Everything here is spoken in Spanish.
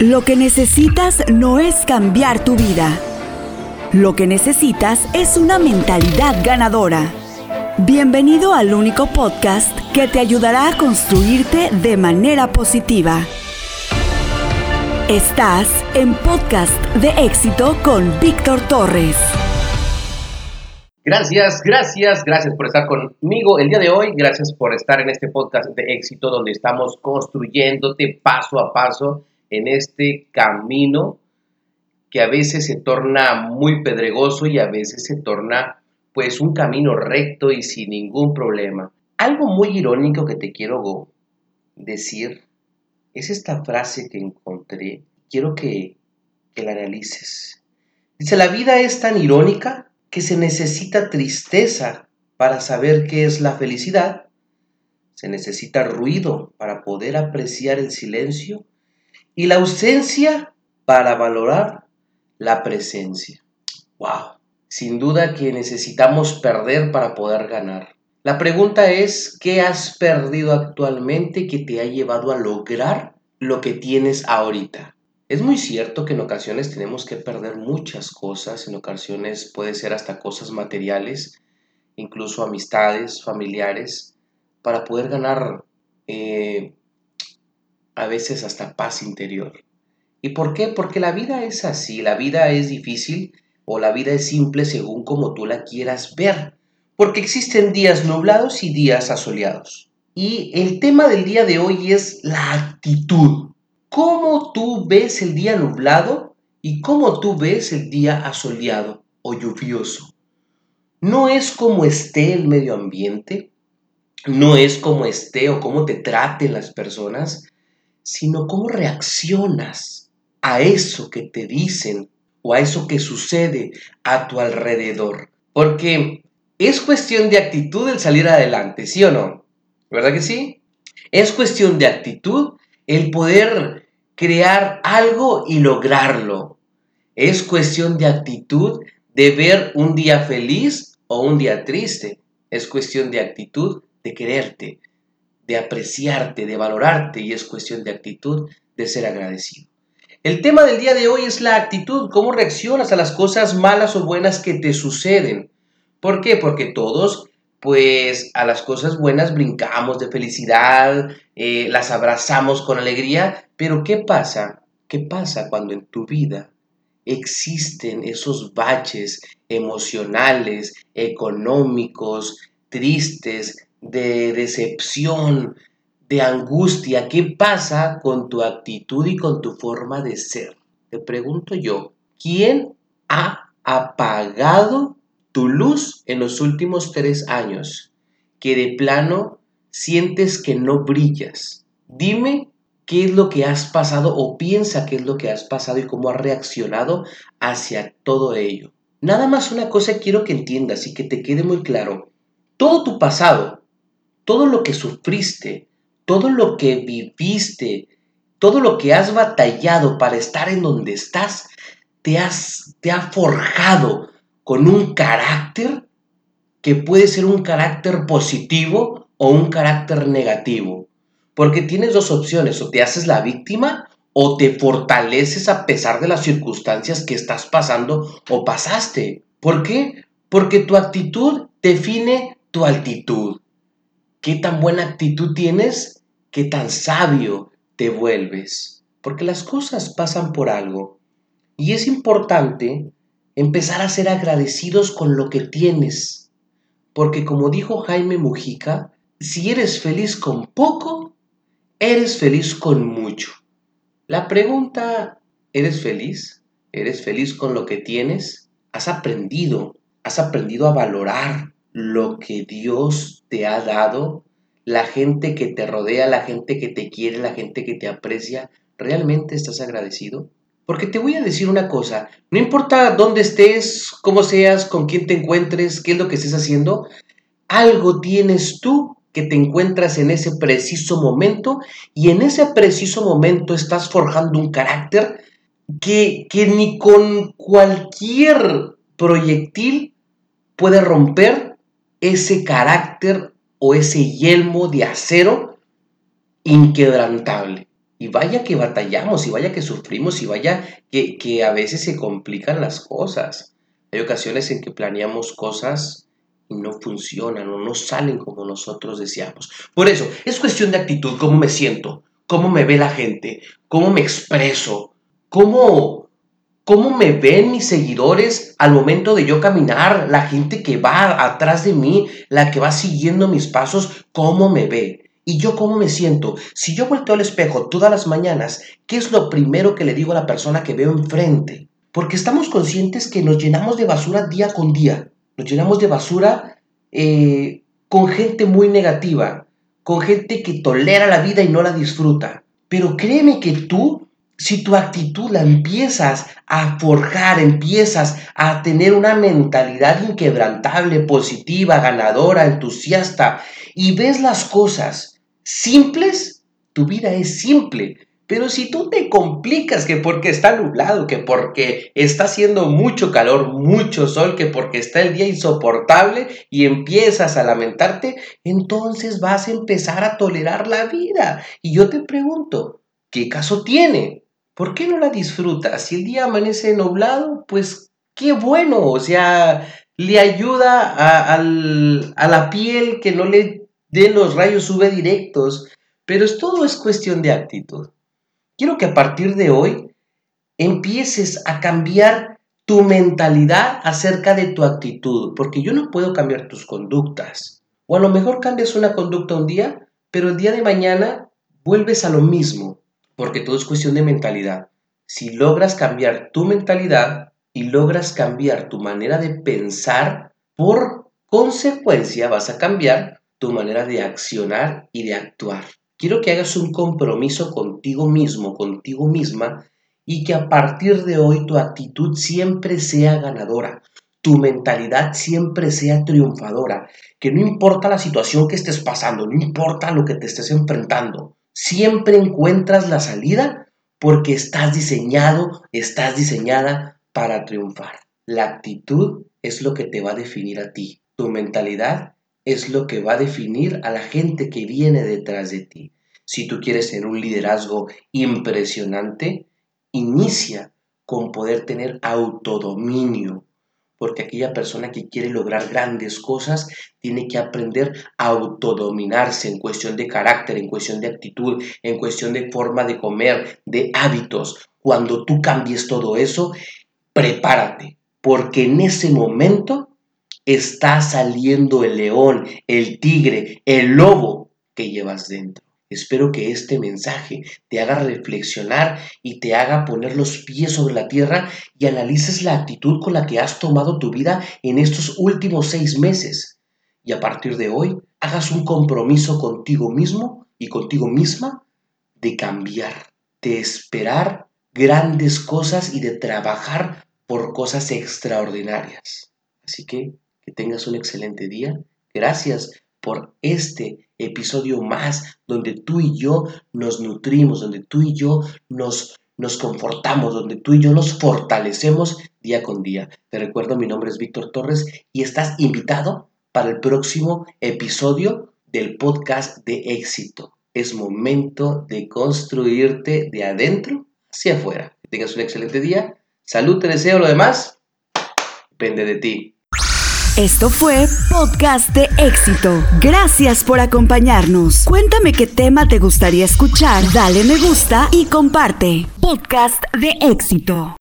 Lo que necesitas no es cambiar tu vida. Lo que necesitas es una mentalidad ganadora. Bienvenido al único podcast que te ayudará a construirte de manera positiva. Estás en Podcast de Éxito con Víctor Torres. Gracias, gracias, gracias por estar conmigo el día de hoy. Gracias por estar en este podcast de éxito donde estamos construyéndote paso a paso en este camino que a veces se torna muy pedregoso y a veces se torna pues un camino recto y sin ningún problema. Algo muy irónico que te quiero decir es esta frase que encontré. Quiero que, que la analices. Dice, la vida es tan irónica que se necesita tristeza para saber qué es la felicidad. Se necesita ruido para poder apreciar el silencio y la ausencia para valorar la presencia. ¡Wow! Sin duda que necesitamos perder para poder ganar. La pregunta es, ¿qué has perdido actualmente que te ha llevado a lograr lo que tienes ahorita? Es muy cierto que en ocasiones tenemos que perder muchas cosas, en ocasiones puede ser hasta cosas materiales, incluso amistades, familiares, para poder ganar eh, a veces hasta paz interior. ¿Y por qué? Porque la vida es así, la vida es difícil o la vida es simple según como tú la quieras ver, porque existen días nublados y días asoleados. Y el tema del día de hoy es la actitud. ¿Cómo tú ves el día nublado y cómo tú ves el día asoleado o lluvioso? No es como esté el medio ambiente, no es como esté o cómo te traten las personas, sino cómo reaccionas a eso que te dicen o a eso que sucede a tu alrededor. Porque es cuestión de actitud el salir adelante, ¿sí o no? ¿Verdad que sí? Es cuestión de actitud el poder crear algo y lograrlo. Es cuestión de actitud de ver un día feliz o un día triste. Es cuestión de actitud de quererte, de apreciarte, de valorarte y es cuestión de actitud, de ser agradecido. El tema del día de hoy es la actitud, cómo reaccionas a las cosas malas o buenas que te suceden. ¿Por qué? Porque todos, pues a las cosas buenas brincamos de felicidad, eh, las abrazamos con alegría, pero ¿qué pasa? ¿Qué pasa cuando en tu vida existen esos baches emocionales, económicos, tristes, de decepción, de angustia. ¿Qué pasa con tu actitud y con tu forma de ser? Te pregunto yo, ¿quién ha apagado tu luz en los últimos tres años? Que de plano sientes que no brillas. Dime qué es lo que has pasado o piensa qué es lo que has pasado y cómo has reaccionado hacia todo ello. Nada más una cosa quiero que entiendas y que te quede muy claro. Todo tu pasado, todo lo que sufriste, todo lo que viviste, todo lo que has batallado para estar en donde estás, te, has, te ha forjado con un carácter que puede ser un carácter positivo o un carácter negativo. Porque tienes dos opciones, o te haces la víctima o te fortaleces a pesar de las circunstancias que estás pasando o pasaste. ¿Por qué? Porque tu actitud define tu altitud qué tan buena actitud tienes, qué tan sabio te vuelves. Porque las cosas pasan por algo. Y es importante empezar a ser agradecidos con lo que tienes. Porque como dijo Jaime Mujica, si eres feliz con poco, eres feliz con mucho. La pregunta, ¿eres feliz? ¿Eres feliz con lo que tienes? ¿Has aprendido? ¿Has aprendido a valorar lo que Dios te ha dado, la gente que te rodea, la gente que te quiere, la gente que te aprecia, ¿realmente estás agradecido? Porque te voy a decir una cosa, no importa dónde estés, cómo seas, con quién te encuentres, qué es lo que estés haciendo, algo tienes tú que te encuentras en ese preciso momento y en ese preciso momento estás forjando un carácter que, que ni con cualquier proyectil puede romper ese carácter o ese yelmo de acero inquebrantable. Y vaya que batallamos, y vaya que sufrimos, y vaya que, que a veces se complican las cosas. Hay ocasiones en que planeamos cosas y no funcionan o no salen como nosotros deseamos. Por eso, es cuestión de actitud, cómo me siento, cómo me ve la gente, cómo me expreso, cómo, cómo me ven mis seguidores al momento de yo caminar, la gente que va atrás de mí, la que va siguiendo mis pasos, cómo me ve. ¿Y yo cómo me siento? Si yo volteo al espejo todas las mañanas, ¿qué es lo primero que le digo a la persona que veo enfrente? Porque estamos conscientes que nos llenamos de basura día con día. Nos llenamos de basura eh, con gente muy negativa, con gente que tolera la vida y no la disfruta. Pero créeme que tú, si tu actitud la empiezas a forjar, empiezas a tener una mentalidad inquebrantable, positiva, ganadora, entusiasta, y ves las cosas simples, tu vida es simple. Pero si tú te complicas que porque está nublado, que porque está haciendo mucho calor, mucho sol, que porque está el día insoportable y empiezas a lamentarte, entonces vas a empezar a tolerar la vida. Y yo te pregunto, ¿qué caso tiene? ¿Por qué no la disfrutas? Si el día amanece nublado, pues qué bueno, o sea, le ayuda a, la piel que no le den los rayos UV directos, pero todo es cuestión de actitud. Quiero que a partir de hoy empieces a cambiar tu mentalidad acerca de tu actitud, porque yo no puedo cambiar tus conductas. O a lo mejor cambias una conducta un día, pero el día de mañana vuelves a lo mismo, porque todo es cuestión de mentalidad. Si logras cambiar tu mentalidad y logras cambiar tu manera de pensar, por consecuencia vas a cambiar tu manera de accionar y de actuar. Quiero que hagas un compromiso contigo mismo, contigo misma, y que a partir de hoy tu actitud siempre sea ganadora, tu mentalidad siempre sea triunfadora, que no importa la situación que estés pasando, no importa lo que te estés enfrentando, siempre encuentras la salida porque estás diseñado, estás diseñada para triunfar. La actitud es lo que te va a definir a ti. Tu mentalidad es lo que va a definir a la gente que viene detrás de ti. Si tú quieres tener un liderazgo impresionante, inicia con poder tener autodominio, porque aquella persona que quiere lograr grandes cosas tiene que aprender a autodominarse en cuestión de carácter, en cuestión de actitud, en cuestión de forma de comer, de hábitos. Cuando tú cambies todo eso, prepárate, porque en ese momento está saliendo el león, el tigre, el lobo que llevas dentro. Espero que este mensaje te haga reflexionar y te haga poner los pies sobre la tierra y analices la actitud con la que has tomado tu vida en estos últimos seis meses. Y a partir de hoy, hagas un compromiso contigo mismo y contigo misma de cambiar, de esperar grandes cosas y de trabajar por cosas extraordinarias. Así que que tengas un excelente día. Gracias por este episodio más donde tú y yo nos nutrimos, donde tú y yo nos, nos confortamos, donde tú y yo nos fortalecemos día con día. Te recuerdo, mi nombre es Víctor Torres y estás invitado para el próximo episodio del podcast de éxito. Es momento de construirte de adentro hacia afuera. Que tengas un excelente día. Salud, te deseo lo demás. Depende de ti. Esto fue Podcast de Éxito. Gracias por acompañarnos. Cuéntame qué tema te gustaría escuchar, dale me gusta y comparte. Podcast de Éxito.